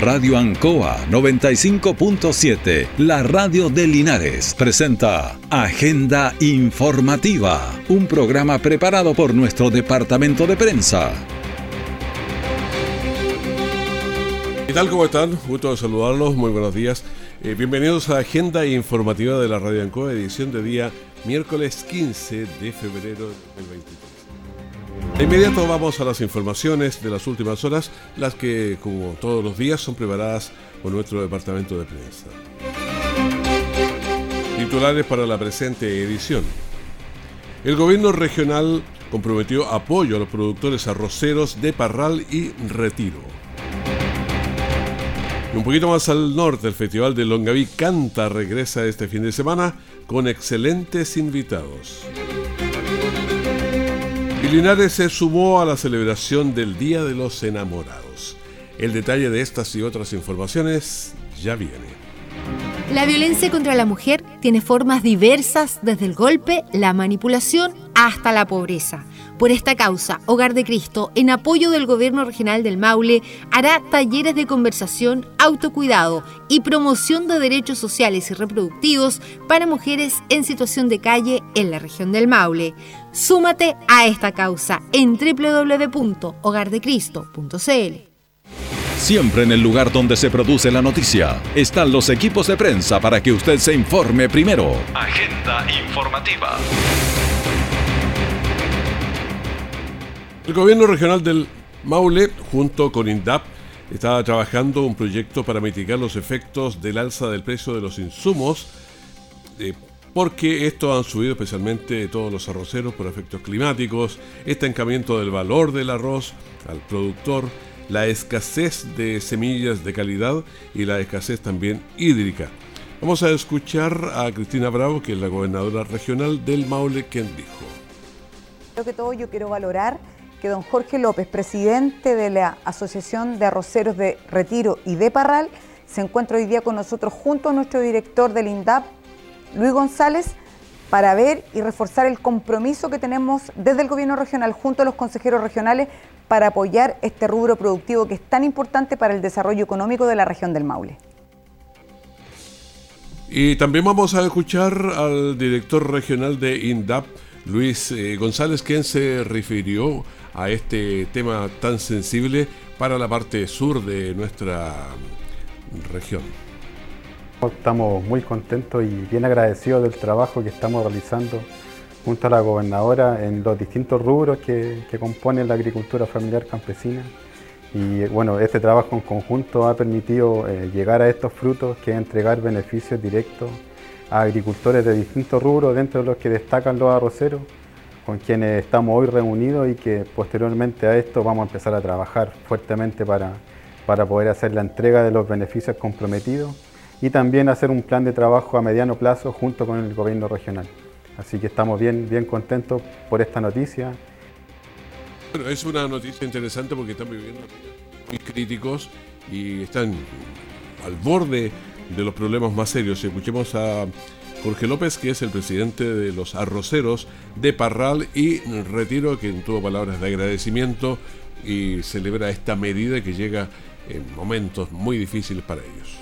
Radio Ancoa 95.7, la radio de Linares, presenta Agenda Informativa, un programa preparado por nuestro departamento de prensa. ¿Qué tal? ¿Cómo están? Gusto de saludarlos, muy buenos días. Eh, bienvenidos a Agenda Informativa de la Radio Ancoa, edición de día miércoles 15 de febrero del 2023. De inmediato vamos a las informaciones de las últimas horas, las que, como todos los días, son preparadas por nuestro departamento de prensa. Titulares para la presente edición. El gobierno regional comprometió apoyo a los productores arroceros de Parral y Retiro. Un poquito más al norte, el Festival de Longaví Canta regresa este fin de semana con excelentes invitados. Y Linares se sumó a la celebración del Día de los Enamorados. El detalle de estas y otras informaciones ya viene. La violencia contra la mujer tiene formas diversas desde el golpe, la manipulación hasta la pobreza. Por esta causa, Hogar de Cristo, en apoyo del Gobierno Regional del Maule, hará talleres de conversación, autocuidado y promoción de derechos sociales y reproductivos para mujeres en situación de calle en la región del Maule. Súmate a esta causa en www.hogardecristo.cl. Siempre en el lugar donde se produce la noticia están los equipos de prensa para que usted se informe primero. Agenda informativa. El gobierno regional del Maule, junto con INDAP, estaba trabajando un proyecto para mitigar los efectos del alza del precio de los insumos, eh, porque estos han subido especialmente todos los arroceros por efectos climáticos, estancamiento del valor del arroz al productor, la escasez de semillas de calidad y la escasez también hídrica. Vamos a escuchar a Cristina Bravo, que es la gobernadora regional del Maule, quien dijo. Creo que todo yo quiero valorar que don Jorge López, presidente de la Asociación de Arroceros de Retiro y de Parral, se encuentra hoy día con nosotros junto a nuestro director del INDAP, Luis González, para ver y reforzar el compromiso que tenemos desde el gobierno regional junto a los consejeros regionales para apoyar este rubro productivo que es tan importante para el desarrollo económico de la región del Maule. Y también vamos a escuchar al director regional de INDAP, Luis eh, González, quien se refirió a este tema tan sensible para la parte sur de nuestra región. Estamos muy contentos y bien agradecidos del trabajo que estamos realizando junto a la gobernadora en los distintos rubros que, componen la agricultura familiar campesina. Y bueno, este trabajo en conjunto ha permitido eh, llegar a estos frutos que es entregar beneficios directos a agricultores de distintos rubros, dentro de los que destacan los arroceros, con quienes estamos hoy reunidos y que posteriormente a esto vamos a empezar a trabajar fuertemente para, para poder hacer la entrega de los beneficios comprometidos y también hacer un plan de trabajo a mediano plazo junto con el gobierno regional. Así que estamos bien, bien contentos por esta noticia. Bueno, es una noticia interesante porque están viviendo muy críticos y están al borde de los problemas más serios. Escuchemos a Jorge López, que es el presidente de los arroceros de Parral y Retiro, quien tuvo palabras de agradecimiento y celebra esta medida que llega en momentos muy difíciles para ellos.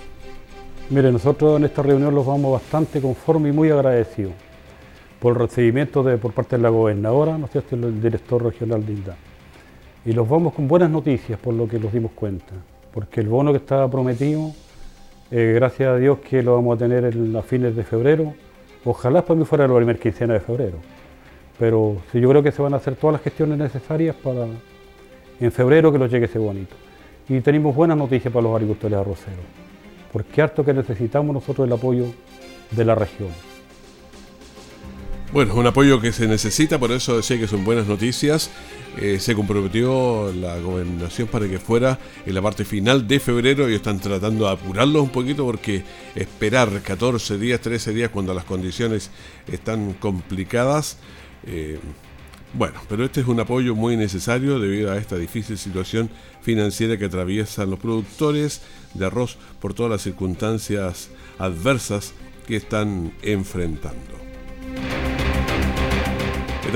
Mire, nosotros en esta reunión los vamos bastante conformes y muy agradecidos por el recibimiento de, por parte de la gobernadora, ¿no es cierto?, el director regional de INDA. Y los vamos con buenas noticias por lo que nos dimos cuenta, porque el bono que estaba prometido, eh, gracias a Dios que lo vamos a tener en, a fines de febrero, ojalá para mí fuera la primera quincena de febrero, pero sí, yo creo que se van a hacer todas las gestiones necesarias para en febrero que nos llegue ese bonito. Y tenemos buenas noticias para los agricultores arroceros, porque harto que necesitamos nosotros el apoyo de la región. Bueno, un apoyo que se necesita, por eso decía que son buenas noticias. Eh, se comprometió la gobernación para que fuera en la parte final de febrero y están tratando de apurarlo un poquito porque esperar 14 días, 13 días cuando las condiciones están complicadas. Eh, bueno, pero este es un apoyo muy necesario debido a esta difícil situación financiera que atraviesan los productores de arroz por todas las circunstancias adversas que están enfrentando.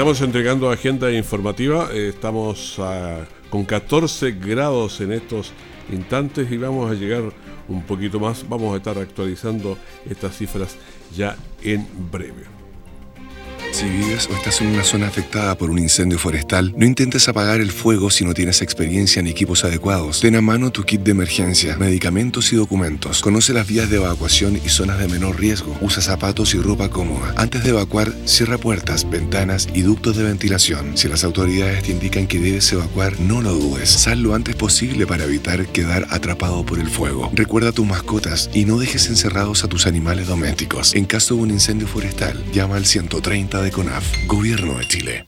Estamos entregando agenda informativa, eh, estamos ah, con 14 grados en estos instantes y vamos a llegar un poquito más. Vamos a estar actualizando estas cifras ya en breve. Si vives o estás en una zona afectada por un incendio forestal, no intentes apagar el fuego si no tienes experiencia ni equipos adecuados. Ten a mano tu kit de emergencia, medicamentos y documentos. Conoce las vías de evacuación y zonas de menor riesgo. Usa zapatos y ropa cómoda. Antes de evacuar, cierra puertas, ventanas y ductos de ventilación. Si las autoridades te indican que debes evacuar, no lo dudes. Sal lo antes posible para evitar quedar atrapado por el fuego. Recuerda a tus mascotas y no dejes encerrados a tus animales domésticos. En caso de un incendio forestal, llama al 130 de CONAF, Gobierno de Chile.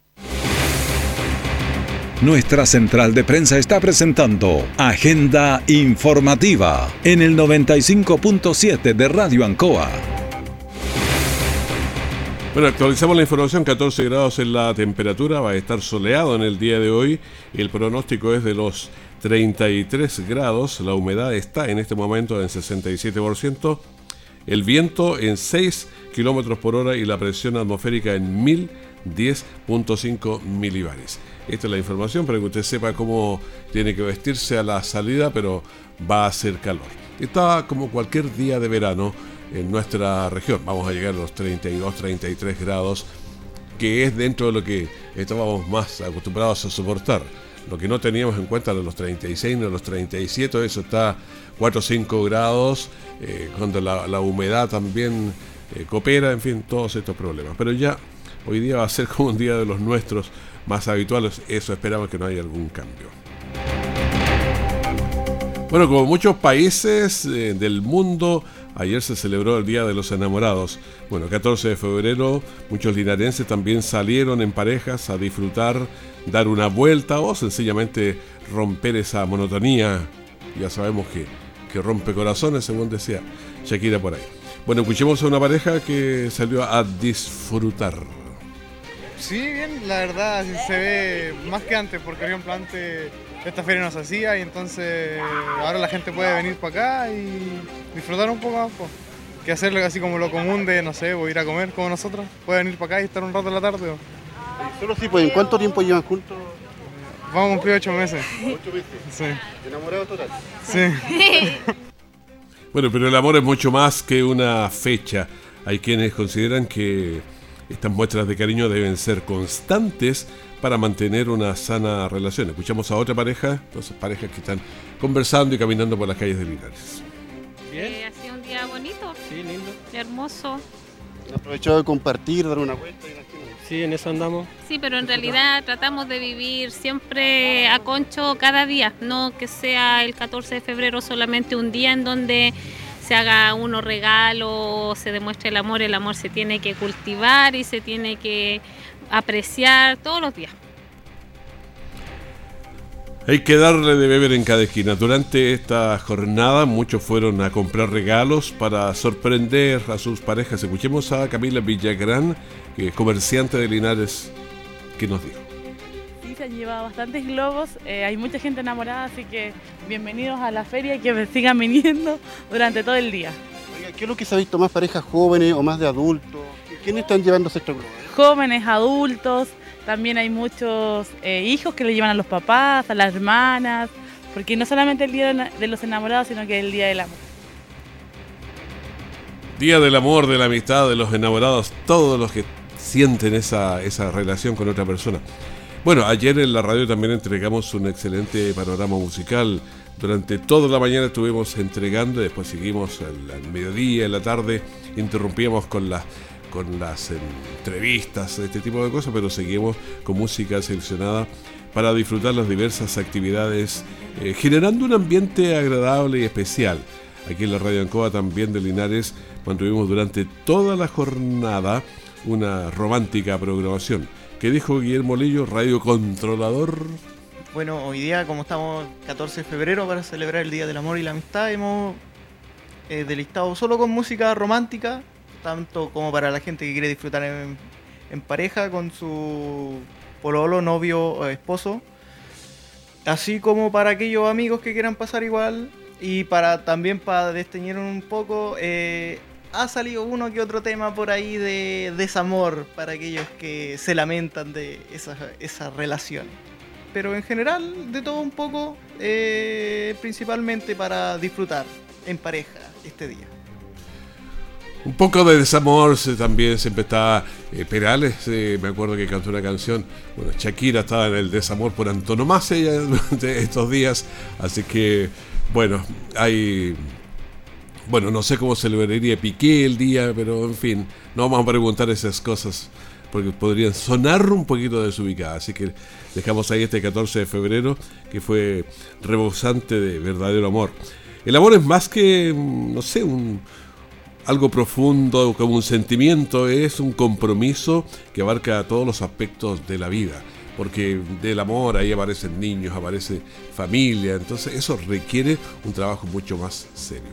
Nuestra central de prensa está presentando Agenda Informativa en el 95.7 de Radio Ancoa. Bueno, actualizamos la información, 14 grados en la temperatura, va a estar soleado en el día de hoy, el pronóstico es de los 33 grados, la humedad está en este momento en 67%, el viento en 6 kilómetros por hora y la presión atmosférica en 1010.5 milibares. Esta es la información para que usted sepa cómo tiene que vestirse a la salida, pero va a hacer calor. Está como cualquier día de verano en nuestra región. Vamos a llegar a los 32, 33 grados, que es dentro de lo que estábamos más acostumbrados a soportar. Lo que no teníamos en cuenta de los 36 ni los 37, eso está 4 o 5 grados, eh, cuando la, humedad también eh, coopera, en fin, todos estos problemas. Pero ya hoy día va a ser como un día de los nuestros más habituales, eso esperamos que no haya algún cambio. Bueno, como muchos países eh, del mundo, ayer se celebró el Día de los Enamorados. Bueno, 14 de febrero, muchos linarenses también salieron en parejas a disfrutar, dar una vuelta o sencillamente romper esa monotonía. Ya sabemos que, que rompe corazones, según decía Shakira por ahí. Bueno, escuchemos a una pareja que salió a disfrutar. Sí, bien, la verdad se ve más que antes, porque por ejemplo antes esta feria no se hacía y entonces ahora la gente puede venir para acá y disfrutar un poco más, que hacerlo así como lo común de, no sé, ir a comer como nosotros, puede venir para acá y estar un rato en la tarde. Solo sí, pues, ¿en cuánto tiempo llevan juntos? Vamos a cumplir ocho meses. ¿Ocho meses? Sí. ¿Enamorados total? Sí. Bueno, pero el amor es mucho más que una fecha. Hay quienes consideran que estas muestras de cariño deben ser constantes para mantener una sana relación. Escuchamos a otra pareja, entonces parejas que están conversando y caminando por las calles de Linares. Bien. Eh, ha sido un día bonito. Sí, lindo. Hermoso. Aprovechado de compartir, dar una vuelta. Sí, en eso andamos. Sí, pero en realidad tratamos de vivir siempre a concho cada día, no que sea el 14 de febrero solamente un día en donde se haga uno regalo, se demuestre el amor, el amor se tiene que cultivar y se tiene que apreciar todos los días. Hay que darle de beber en cada esquina. Durante esta jornada muchos fueron a comprar regalos para sorprender a sus parejas. Escuchemos a Camila Villagrán, que es comerciante de Linares, que nos dijo. Sí, se han llevado bastantes globos, eh, hay mucha gente enamorada, así que bienvenidos a la feria y que me sigan viniendo durante todo el día. ¿qué es lo que se ha visto? ¿Más parejas jóvenes o más de adultos? ¿Quiénes están llevándose estos globos? Jóvenes, adultos, también hay muchos eh, hijos que le llevan a los papás, a las hermanas, porque no solamente el Día de los Enamorados, sino que es el Día del Amor. Día del amor, de la amistad, de los enamorados, todos los que sienten esa, esa relación con otra persona. Bueno, ayer en la radio también entregamos un excelente panorama musical. Durante toda la mañana estuvimos entregando, después seguimos al, al mediodía, en la tarde, interrumpíamos con la con las entrevistas, este tipo de cosas, pero seguimos con música seleccionada para disfrutar las diversas actividades, eh, generando un ambiente agradable y especial. Aquí en la Radio Ancoa también de Linares mantuvimos durante toda la jornada una romántica programación. ¿Qué dijo Guillermo Lillo, radio controlador? Bueno, hoy día como estamos 14 de febrero para celebrar el Día del Amor y la Amistad, hemos eh, delistado solo con música romántica tanto como para la gente que quiere disfrutar en, pareja con su pololo, novio o esposo, así como para aquellos amigos que quieran pasar igual y para también para desteñir un poco, eh, ha salido uno que otro tema por ahí de desamor para aquellos que se lamentan de esas, esas relaciones. pero en general de todo un poco, eh, principalmente para disfrutar en pareja este día. Un poco de desamor también siempre está eh, Perales, eh, me acuerdo que cantó una canción, bueno, Shakira estaba en el desamor por antonomasia durante estos días, así que bueno, hay bueno, no sé cómo celebraría Piqué el día, pero en fin, no vamos a preguntar esas cosas porque podrían sonar un poquito desubicadas. Así que dejamos ahí este 14 de febrero que fue rebosante de verdadero amor. El amor es más que, no sé, un, algo profundo, como un sentimiento, es un compromiso que abarca todos los aspectos de la vida. Porque del amor ahí aparecen niños, aparece familia, entonces eso requiere un trabajo mucho más serio.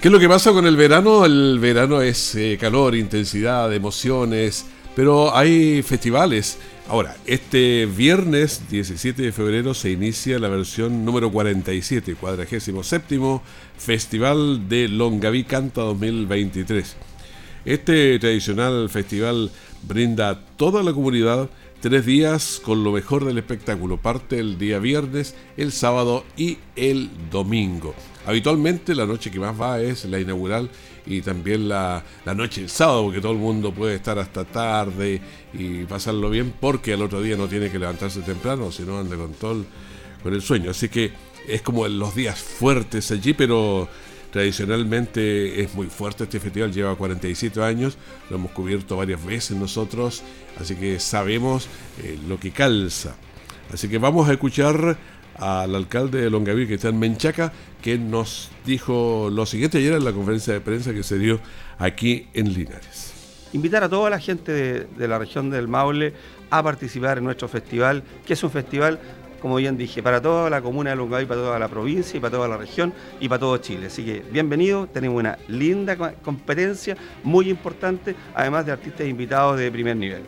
¿Qué es lo que pasa con el verano? El verano es eh, calor, intensidad, emociones, pero hay festivales. Ahora, este viernes 17 de febrero se inicia la versión número 47, 47 Festival de Longaví Canta 2023. Este tradicional festival brinda a toda la comunidad tres días con lo mejor del espectáculo. Parte el día viernes, el sábado y el domingo. Habitualmente la noche que más va es la inaugural y también la, noche del sábado, porque todo el mundo puede estar hasta tarde y pasarlo bien, porque al otro día no tiene que levantarse temprano, sino anda con todo el, con el sueño. Así que es como los días fuertes allí, pero tradicionalmente es muy fuerte este festival, lleva 47 años, lo hemos cubierto varias veces nosotros, así que sabemos eh, lo que calza. Así que vamos a escuchar al alcalde de Longaví, que está en Menchaca, que nos dijo lo siguiente ayer en la conferencia de prensa que se dio aquí en Linares. Invitar a toda la gente de, la región del Maule a participar en nuestro festival, que es un festival, como bien dije, para toda la comuna de Longaví, para toda la provincia y para toda la región y para todo Chile. Así que bienvenido, tenemos una linda competencia, muy importante, además de artistas invitados de primer nivel.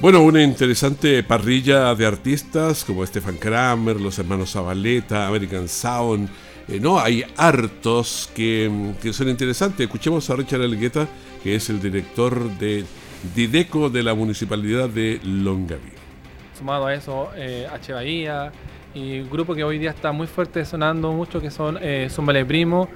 Bueno, una interesante parrilla de artistas como Stefan Kramer, los hermanos Zabaleta, American Sound. Eh, no, hay hartos que, son interesantes. Escuchemos a Richard Elgueta, que es el director de Dideco de la Municipalidad de Longaví. Sumado a eso, eh, H. Bahía y un grupo que hoy día está muy fuerte sonando mucho, que son eh, Zumbale Primo,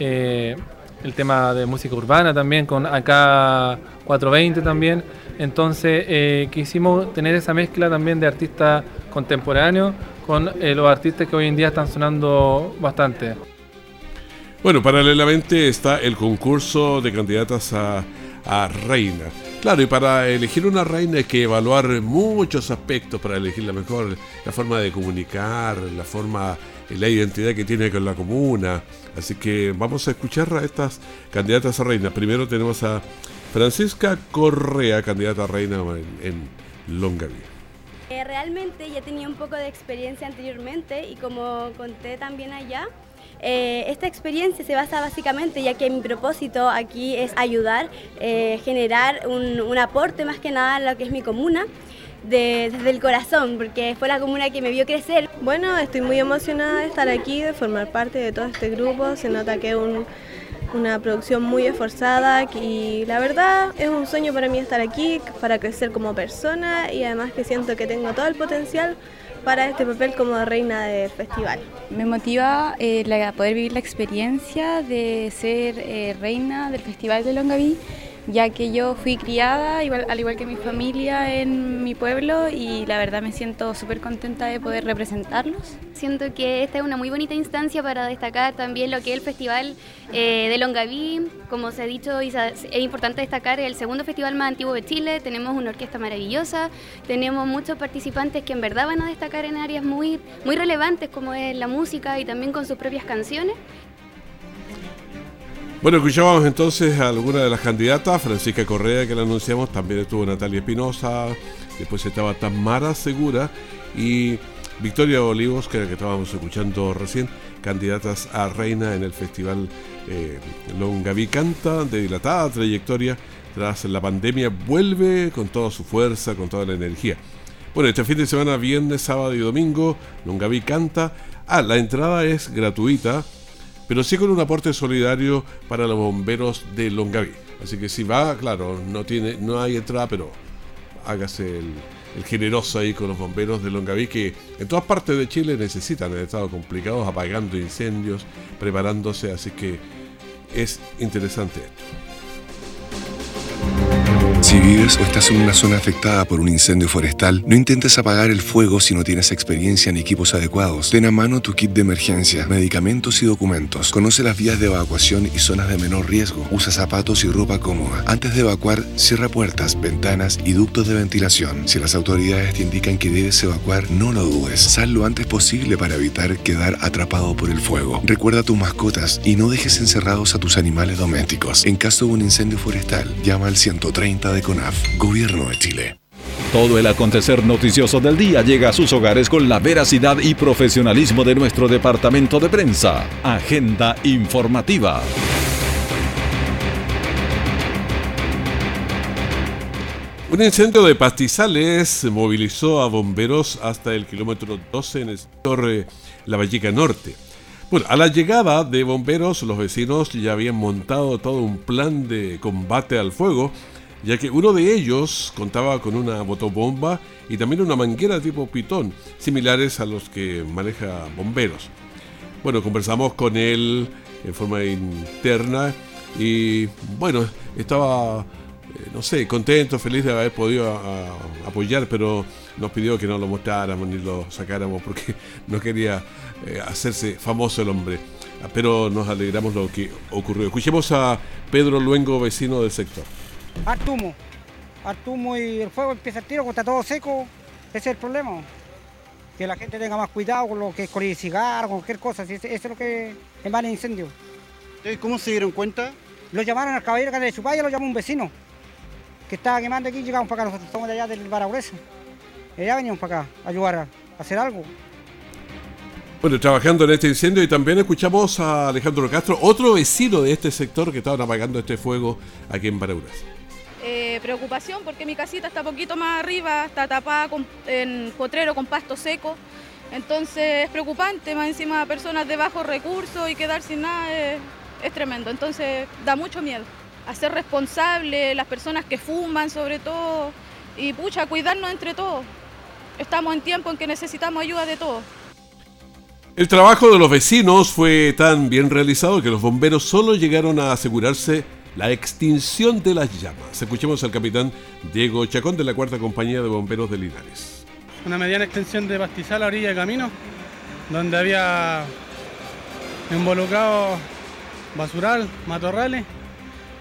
eh, el tema de música urbana también, con acá 420 también. Entonces eh, quisimos tener esa mezcla también de artistas contemporáneos con eh, los artistas que hoy en día están sonando bastante. Bueno, paralelamente está el concurso de candidatas a, reina. Claro, y para elegir una reina hay que evaluar muchos aspectos para elegir la mejor, la forma de comunicar, la forma, la identidad que tiene con la comuna. Así que vamos a escuchar a estas candidatas a reina. Primero tenemos a Francisca Correa, candidata a reina en, Longaví. Eh, realmente ya tenía un poco de experiencia anteriormente y como conté también allá, eh, esta experiencia se basa básicamente, ya que mi propósito aquí es ayudar, eh, generar un, aporte más que nada a lo que es mi comuna. desde el corazón, porque fue la comuna que me vio crecer. Bueno, estoy muy emocionada de estar aquí, de formar parte de todo este grupo. Se nota que es un, una producción muy esforzada y la verdad es un sueño para mí estar aquí, para crecer como persona y además que siento que tengo todo el potencial para este papel como reina del festival. Me motiva eh, poder vivir la experiencia de ser eh, reina del Festival de Longaví ya que yo fui criada, al igual que mi familia, en mi pueblo y la verdad me siento súper contenta de poder representarlos. Siento que esta es una muy bonita instancia para destacar también lo que es el Festival eh, de Longaví. Como se ha dicho, es importante destacar el segundo festival más antiguo de Chile. Tenemos una orquesta maravillosa, tenemos muchos participantes que en verdad van a destacar en áreas muy, muy relevantes como es la música y también con sus propias canciones. Bueno, escuchábamos entonces a alguna de las candidatas, Francisca Correa, que la anunciamos, también estuvo Natalia Espinosa, después estaba Tamara Segura y Victoria Olivos, que, que estábamos escuchando recién, candidatas a reina en el Festival eh, Longaví Canta, de dilatada trayectoria, tras la pandemia, vuelve con toda su fuerza, con toda la energía. Bueno, este fin de semana, viernes, sábado y domingo, Longaví Canta. Ah, la entrada es gratuita pero sí con un aporte solidario para los bomberos de Longaví. Así que si va, claro, no tiene, no hay entrada, pero hágase el, generoso ahí con los bomberos de Longaví que en todas partes de Chile necesitan, han estado complicados, apagando incendios, preparándose, así que es interesante esto. Si vives o estás en una zona afectada por un incendio forestal, no intentes apagar el fuego si no tienes experiencia ni equipos adecuados. Ten a mano tu kit de emergencia, medicamentos y documentos. Conoce las vías de evacuación y zonas de menor riesgo. Usa zapatos y ropa cómoda. Antes de evacuar, cierra puertas, ventanas y ductos de ventilación. Si las autoridades te indican que debes evacuar, no lo dudes. Sal lo antes posible para evitar quedar atrapado por el fuego. Recuerda a tus mascotas y no dejes encerrados a tus animales domésticos. En caso de un incendio forestal, llama al 130 de CONAF, Gobierno de Chile. Todo el acontecer noticioso del día llega a sus hogares con la veracidad y profesionalismo de nuestro departamento de prensa. Agenda informativa. Un incendio de pastizales movilizó a bomberos hasta el kilómetro 12 en el sector eh, La Vallica Norte. Bueno, a la llegada de bomberos, los vecinos ya habían montado todo un plan de combate al fuego, ya que uno de ellos contaba con una motobomba y también una manguera tipo pitón, similares a los que maneja bomberos. Bueno, conversamos con él en forma interna y bueno, estaba eh, no sé, contento, feliz de haber podido a- apoyar, pero nos pidió que no lo mostráramos ni lo sacáramos porque no quería eh, hacerse famoso el hombre. Pero nos alegramos lo que ocurrió. Escuchemos a Pedro Luengo, vecino del sector. Harto humo, harto humo y el fuego empieza al tiro, cuando está todo seco, ese es el problema. Que la gente tenga más cuidado con lo que es con el cigarro, con cualquier cosa, si ese, ese es lo que emana el incendio. ¿Cómo se dieron cuenta? Lo llamaron al caballero que de Chupaya, lo llamó un vecino, que estaba quemando aquí, llegamos para acá, nosotros somos de allá del Baraguresa. Y allá veníamos para acá a ayudar a, a hacer algo. Bueno, trabajando en este incendio y también escuchamos a Alejandro Castro, otro vecino de este sector que estaban apagando este fuego aquí en Barauras. Eh, preocupación porque mi casita está poquito más arriba, está tapada con, en potrero con pasto seco. Entonces es preocupante, más encima personas de bajos recursos y quedar sin nada es, tremendo. Entonces da mucho miedo. Hacer responsable las personas que fuman sobre todo y pucha, cuidarnos entre todos. Estamos en tiempo en que necesitamos ayuda de todos. El trabajo de los vecinos fue tan bien realizado que los bomberos solo llegaron a asegurarse la extinción de las llamas. Escuchemos al capitán Diego Chacón de la Cuarta Compañía de Bomberos de Linares. una mediana extensión de pastizal a orilla de camino, donde había involucrado basural, matorrales,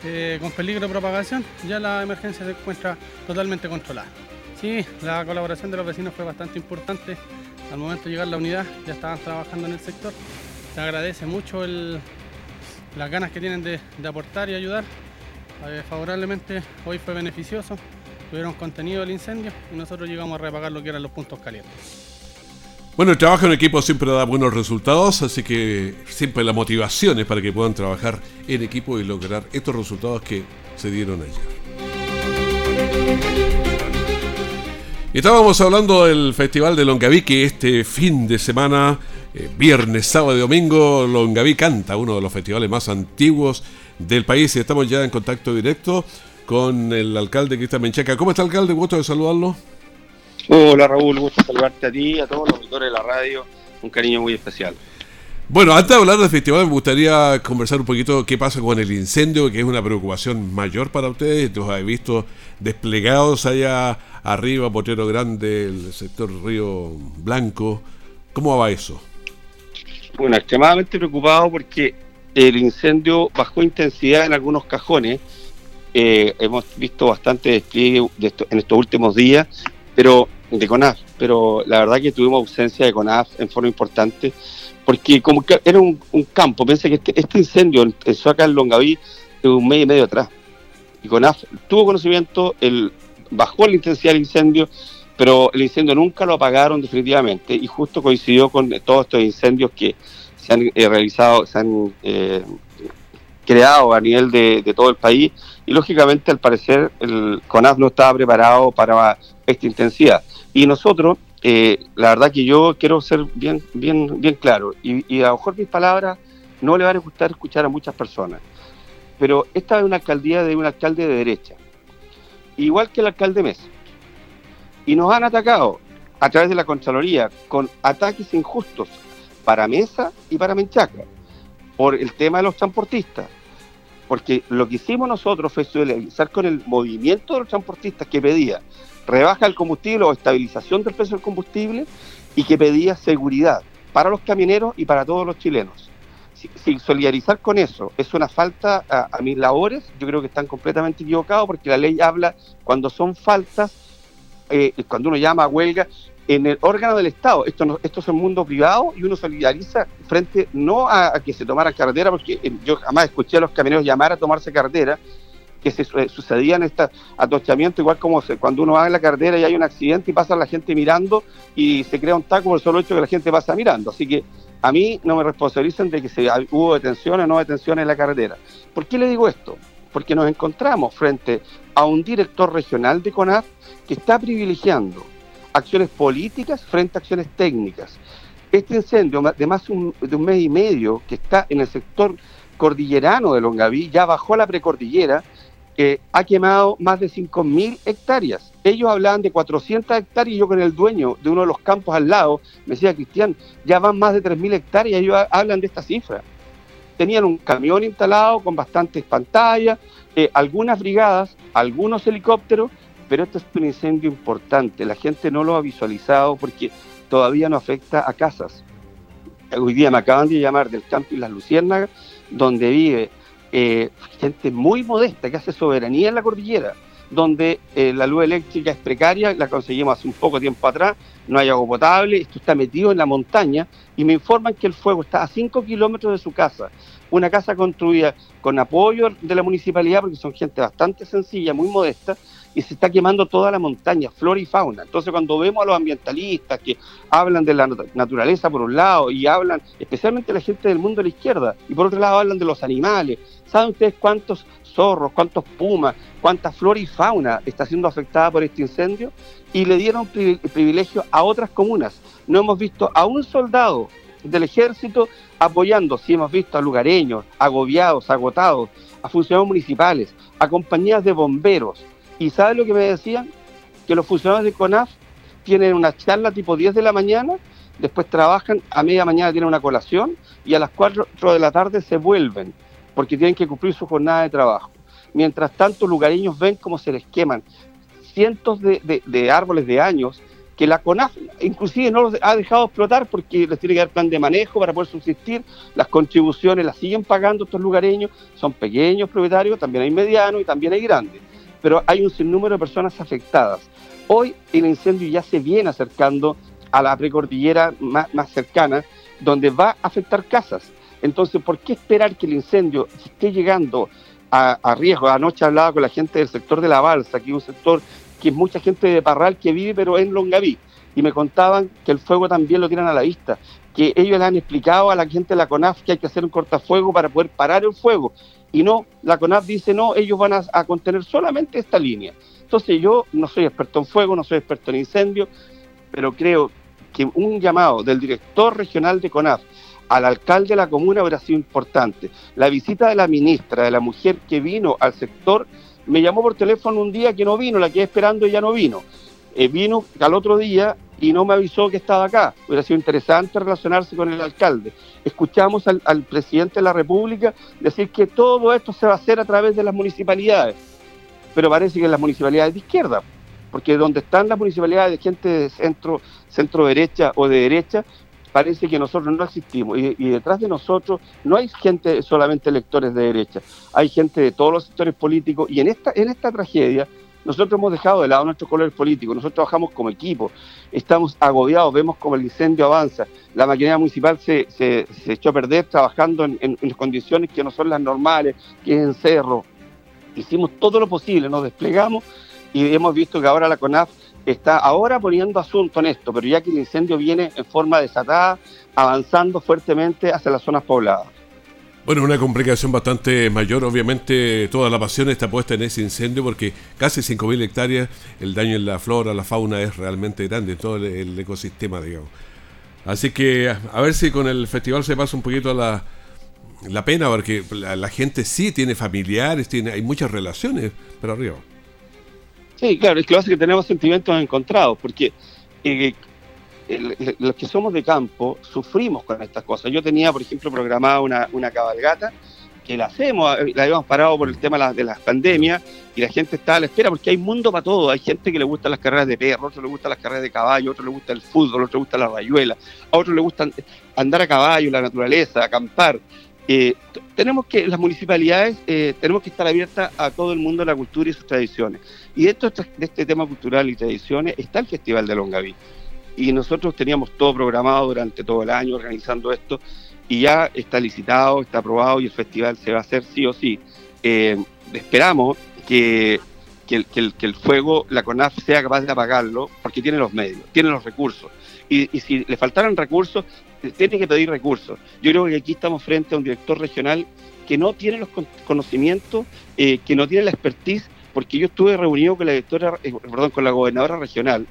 eh, con peligro de propagación. Ya la emergencia se encuentra totalmente controlada. Sí, la colaboración de los vecinos fue bastante importante. Al momento de llegar la unidad, ya estaban trabajando en el sector. Se agradece mucho el- las ganas que tienen de, aportar y ayudar. Eh, favorablemente, hoy fue beneficioso. Tuvieron contenido el incendio y nosotros llegamos a repagar lo que eran los puntos calientes. Bueno, el trabajo en equipo siempre da buenos resultados, así que siempre la motivación es para que puedan trabajar en equipo y lograr estos resultados que se dieron ayer. Estábamos hablando del Festival de Longaví que este fin de semana, eh, viernes, sábado y domingo, Longaví canta, uno de los festivales más antiguos del país y estamos ya en contacto directo con el alcalde Cristian Menchaca. ¿Cómo está alcalde? Gusto de saludarlo. Hola Raúl, gusto saludarte a ti a todos los auditores de la radio. Un cariño muy especial. Bueno, antes de hablar del festival me gustaría conversar un poquito qué pasa con el incendio, que es una preocupación mayor para ustedes. Los he visto desplegados allá arriba, Potero Grande, el sector Río Blanco. ¿Cómo va eso? Bueno, extremadamente preocupado porque el incendio bajó intensidad en algunos cajones. Eh, hemos visto bastante despliegue de esto- en estos últimos días, pero de CONAF. Pero la verdad que tuvimos ausencia de CONAF en forma importante, porque como que era un, campo. Pensé que este, este incendio empezó acá en Longaví un mes y medio atrás. Y CONAF tuvo conocimiento, el, bajó la intensidad del incendio, pero el incendio nunca lo apagaron definitivamente y justo coincidió con todos estos incendios que se han eh, realizado, se han eh, creado a nivel de, de todo el país y lógicamente al parecer el CONAF no estaba preparado para esta intensidad. Y nosotros, eh, la verdad que yo quiero ser bien, bien, bien claro y, y a lo mejor mis palabras no le van a gustar escuchar a muchas personas. pero esta es una alcaldía de un alcalde de derecha, igual que el alcalde Mesa. Y nos han atacado a través de la Contraloría con ataques injustos para Mesa y para Menchaca por el tema de los transportistas. Porque lo que hicimos nosotros fue solidarizar con el movimiento de los transportistas que pedía rebaja el combustible o estabilización del precio del combustible y que pedía seguridad para los camioneros y para todos los chilenos. Si, solidarizar con eso es una falta a, mis labores, yo creo que están completamente equivocados porque la ley habla cuando son faltas, eh, cuando uno llama a huelga, en el órgano del Estado. Esto, no, esto es un mundo privado y uno solidariza frente no a, que se tomara carretera, porque eh, yo jamás escuché a los camioneros llamar a tomarse carretera, que se sucedían estos atochamientos, igual como cuando uno va en la carretera y hay un accidente y pasa la gente mirando y se crea un taco por el solo hecho que la gente pasa mirando. Así que a mí no me responsabilizan de que se, hubo detenciones o no detenciones en la carretera. ¿Por qué le digo esto? Porque nos encontramos frente a un director regional de CONAF que está privilegiando acciones políticas frente a acciones técnicas. Este incendio de más de un mes y medio que está en el sector cordillerano de Longaví, ya bajó a la precordillera, que ha quemado más de 5.000 hectáreas. Ellos hablaban de 400 hectáreas y yo con el dueño de uno de los campos al lado me decía, Cristian, ya van más de 3.000 hectáreas ellos hablan de esta cifra. Tenían un camión instalado con bastantes pantallas, eh, algunas brigadas, algunos helicópteros, pero esto es un incendio importante. La gente no lo ha visualizado porque todavía no afecta a casas. Hoy día me acaban de llamar del camping Las Luciérnagas, donde vive eh, gente muy modesta que hace soberanía en la cordillera, donde eh, la luz eléctrica es precaria, la conseguimos hace un poco tiempo atrás, no hay agua potable, esto está metido en la montaña y me informan que el fuego está a 5 kilómetros de su casa. Una casa construida con apoyo de la municipalidad, porque son gente bastante sencilla, muy modesta, y se está quemando toda la montaña, flora y fauna. Entonces cuando vemos a los ambientalistas que hablan de la naturaleza por un lado y hablan, especialmente la gente del mundo de la izquierda, y por otro lado hablan de los animales, ¿saben ustedes cuántos zorros, cuántos pumas, cuánta flora y fauna está siendo afectada por este incendio? Y le dieron privilegio a otras comunas. No hemos visto a un soldado del ejército apoyando, si hemos visto a lugareños, agobiados, agotados, a funcionarios municipales, a compañías de bomberos, ¿Y sabe lo que me decían? Que los funcionarios de CONAF tienen una charla tipo 10 de la mañana, después trabajan, a media mañana tienen una colación y a las 4 de la tarde se vuelven, porque tienen que cumplir su jornada de trabajo. Mientras tanto, lugareños ven cómo se les queman cientos de, árboles de años que la CONAF inclusive no los ha dejado explotar porque les tiene que dar plan de manejo para poder subsistir, las contribuciones las siguen pagando estos lugareños, son pequeños propietarios, también hay medianos y también hay grandes pero hay un sinnúmero de personas afectadas. Hoy el incendio ya se viene acercando a la precordillera más, cercana, donde va a afectar casas. Entonces, ¿por qué esperar que el incendio esté llegando a, riesgo? Anoche hablaba con la gente del sector de la balsa, que es un sector que mucha gente de Parral que vive, pero en Longaví. Y me contaban que el fuego también lo tienen a la vista, que ellos le han explicado a la gente de la CONAF que hay que hacer un cortafuego para poder parar el fuego y no, la CONAF dice no, ellos van a, contener solamente esta línea. Entonces yo no soy experto en fuego, no soy experto en incendio, pero creo que un llamado del director regional de CONAF al alcalde de la comuna hubiera sido importante. La visita de la ministra, de la mujer que vino al sector, me llamó por teléfono un día que no vino, la quedé esperando y ya no vino. Eh, vino al otro día y no me avisó que estaba acá. Hubiera sido interesante relacionarse con el alcalde. Escuchamos al, presidente de la República decir que todo esto se va a hacer a través de las municipalidades, pero parece que las municipalidades de izquierda, porque donde están las municipalidades de gente de centro, centro derecha o de derecha, parece que nosotros no existimos y, y, detrás de nosotros no hay gente solamente electores de derecha, hay gente de todos los sectores políticos y en esta, en esta tragedia nosotros hemos dejado de lado nuestros colores políticos, nosotros trabajamos como equipo, estamos agobiados, vemos como el incendio avanza, la maquinaria municipal se, se, echó a perder trabajando en, en, condiciones que no son las normales, que es en cerro. Hicimos todo lo posible, nos desplegamos y hemos visto que ahora la CONAF está ahora poniendo asunto en esto, pero ya que el incendio viene en forma desatada, avanzando fuertemente hacia las zonas pobladas. Bueno, una complicación bastante mayor, obviamente toda la pasión está puesta en ese incendio porque casi 5.000 hectáreas, el daño en la flora, la fauna es realmente grande, todo el, ecosistema, digamos. Así que a ver si con el festival se pasa un poquito la, la pena porque la, gente sí tiene familiares, tiene, hay muchas relaciones, pero arriba. Sí, claro, es que lo hace que tenemos sentimientos encontrados, porque eh, los que somos de campo sufrimos con estas cosas. Yo tenía, por ejemplo, programada una, una cabalgata que la hacemos, eh, la habíamos parado por el tema de la- de las pandemias y la gente está a la espera porque hay mundo para todo. Hay gente que le gustan las carreras de perro, otro le gustan las carreras de caballo, otro le gusta el fútbol, otro le gusta la rayuela, a otro le gusta andar a caballo, la naturaleza, acampar. Eh, tenemos que, las municipalidades, eh, tenemos que estar abiertas a todo el mundo la cultura y sus tradiciones. Y dentro de este- de este tema cultural y tradiciones está el Festival de Longaví. Y nosotros teníamos todo programado durante todo el año organizando esto y ya está licitado, está aprobado y el festival se va a hacer sí o sí. Eh, esperamos que, que el, que el- que el fuego, la CONAF sea capaz de apagarlo porque tiene los medios, tiene los recursos. Y, y si le faltaran recursos, eh, tiene que pedir recursos. Yo creo que aquí estamos frente a un director regional que no tiene los con- conocimientos, eh, que no tiene la expertise, porque yo estuve reunido con la directora, perdón, con la gobernadora regional,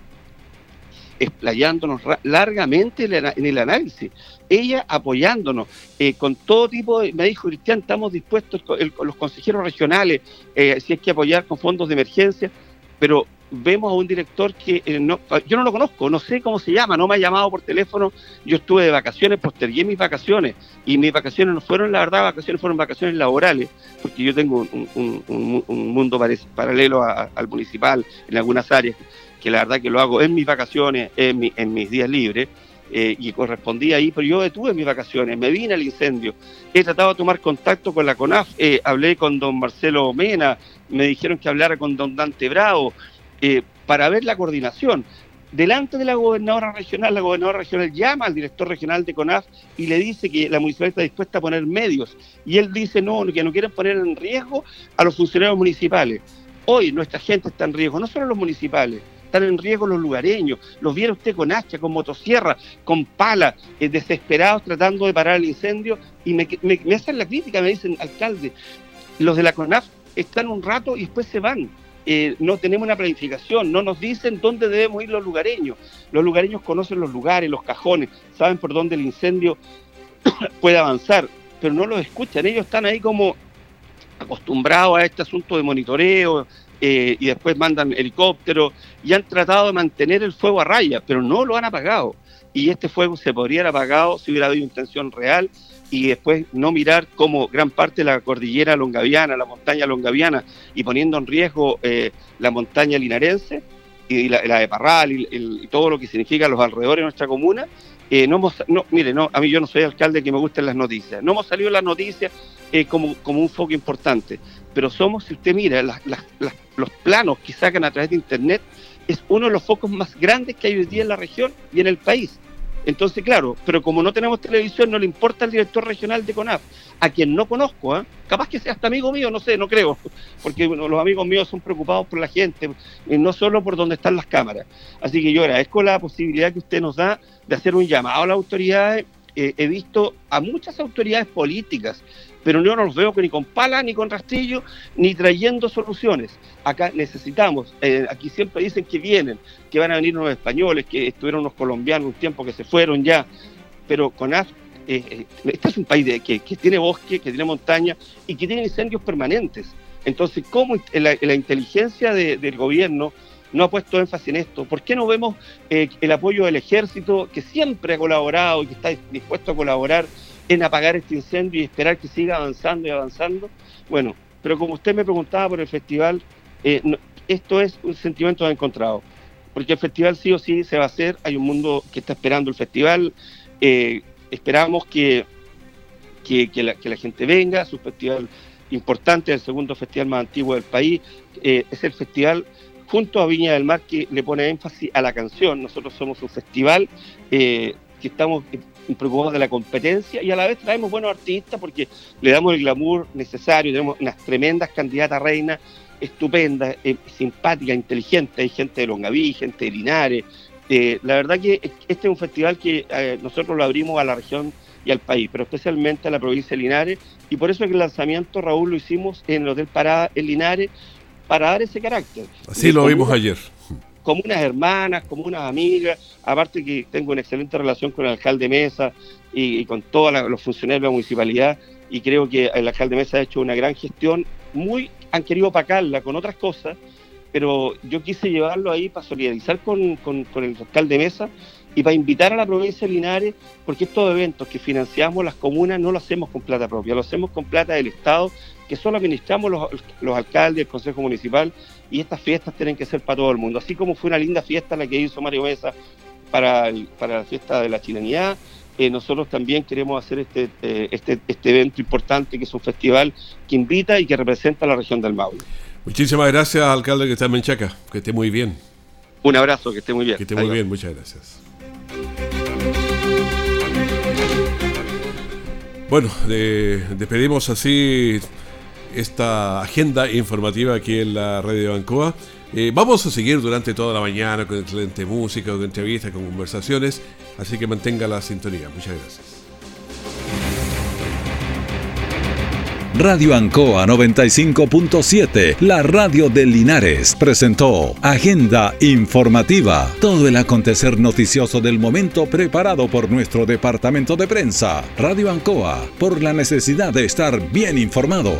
explayándonos largamente en el, análisis, ella apoyándonos eh, con todo tipo de, me dijo Cristian, estamos dispuestos los consejeros regionales, eh, si hay que apoyar con fondos de emergencia, pero vemos a un director que eh, no, yo no lo conozco, no sé cómo se llama, no me ha llamado por teléfono, yo estuve de vacaciones, postergué mis vacaciones y mis vacaciones no fueron, la verdad, vacaciones fueron vacaciones laborales, porque yo tengo un, un- un- un mundo paralelo al municipal en algunas áreas, que la verdad que lo hago en mis vacaciones, en, mi- en mis días libres, eh, y correspondía ahí, pero yo detuve mis vacaciones, me vine al incendio, he tratado de tomar contacto con la CONAF, eh, hablé con don Marcelo Mena, me dijeron que hablara con don Dante Bravo, eh, para ver la coordinación. Delante de la gobernadora regional, la gobernadora regional llama al director regional de CONAF y le dice que la municipalidad está dispuesta a poner medios. Y él dice no, que no quieren poner en riesgo a los funcionarios municipales. Hoy nuestra gente está en riesgo, no solo los municipales, están en riesgo los lugareños. Los viene usted con hacha, con motosierra, con pala, eh, desesperados tratando de parar el incendio. Y me hacen la crítica, me dicen, alcalde, los de la CONAF están un rato y después se van. Eh, no tenemos una planificación, no nos dicen dónde debemos ir los lugareños. Los lugareños conocen los lugares, los cajones, saben por dónde el incendio puede avanzar, pero no los escuchan. Ellos están ahí como acostumbrados a este asunto de monitoreo eh, y después mandan helicópteros y han tratado de mantener el fuego a raya, pero no lo han apagado. Y este fuego se podría haber apagado si hubiera habido intención real y después no mirar cómo gran parte de la cordillera longaviana, la montaña longaviana, y poniendo en riesgo eh, la montaña linarense y la, de Parral y, y todo lo que significa los alrededores de nuestra comuna, eh, no hemos, no, mire, no, a mí yo no soy alcalde que me gusten las noticias, no hemos salido las noticias eh, como, como un foco importante, pero somos, si usted mira, los planos que sacan a través de Internet, es uno de los focos más grandes que hay hoy día en la región y en el país. Entonces, claro, pero como no tenemos televisión, no le importa al director regional de CONAF, a quien no conozco, ¿ah? capaz que sea hasta amigo mío, no sé, no creo, porque bueno, los amigos míos son preocupados por la gente, y no solo por donde están las cámaras. Así que yo agradezco la posibilidad que usted nos da de hacer un llamado a las autoridades. Eh, he visto a muchas autoridades políticas, pero yo no los veo ni con pala, ni con rastrillo, ni trayendo soluciones. Acá necesitamos, eh, aquí siempre dicen que vienen, que van a venir unos españoles, que estuvieron unos colombianos un tiempo que se fueron ya, pero CONAF, eh, eh, este es un país que, que tiene bosque, que tiene montaña y que tiene incendios permanentes. Entonces, ¿cómo la, inteligencia de- del gobierno no ha puesto énfasis en esto? ¿Por qué no vemos eh, el apoyo del ejército, que siempre ha colaborado y que está dispuesto a colaborar en apagar este incendio y esperar que siga avanzando y avanzando? Bueno, pero como usted me preguntaba por el festival, eh, esto es un sentimiento encontrado, porque el festival sí o sí se va a hacer, hay un mundo que está esperando el festival, eh, esperamos que, que, la, gente venga, es un festival importante, el segundo festival más antiguo del país, es el festival junto a Viña del Mar que le pone énfasis a la canción, nosotros somos un festival eh, que estamos eh, preocupados de la competencia y a la vez traemos buenos artistas porque le damos el glamour necesario, tenemos unas tremendas candidatas reinas, estupendas, eh, simpáticas, inteligentes, hay gente de Longaví, gente de Linares. Eh, la verdad que este es un festival que nosotros lo abrimos a la región y al país, pero especialmente a la provincia de Linares, y por eso es que el lanzamiento, Raúl, lo hicimos en el Hotel Parada en Linares, para dar ese carácter. Así lo vimos ayer. comunas hermanas, comunas amigas, aparte que tengo una excelente relación con el alcalde Mesa y, con todos los funcionarios de la municipalidad y creo que el alcalde Mesa ha hecho una gran gestión, muy han querido opacarla con otras cosas, pero yo quise llevarlo ahí para solidarizar con, con, con el alcalde Mesa y para invitar a la provincia de Linares, porque estos eventos que financiamos las comunas no lo hacemos con plata propia, lo hacemos con plata del Estado, que solo administramos los, los alcaldes, el Consejo Municipal, y estas fiestas tienen que ser para todo el mundo. Así como fue una linda fiesta la que hizo Mario Mesa para, para la fiesta de la chilenidad, eh, nosotros también queremos hacer este, eh, este, este evento importante, que es un festival que invita y que representa a la región del Maule. Muchísimas gracias, alcalde que está en Menchaca. Que esté muy bien. Un abrazo, que esté muy bien. Que esté muy bien, muchas gracias. Bueno, despedimos así esta agenda informativa aquí en la radio Bancoa. Eh, vamos a seguir durante toda la mañana con excelente música, con entrevistas, con conversaciones, así que mantenga la sintonía. Muchas gracias. Radio Ancoa 95.7, la radio de Linares, presentó Agenda Informativa, todo el acontecer noticioso del momento preparado por nuestro departamento de prensa. Radio Ancoa, por la necesidad de estar bien informado.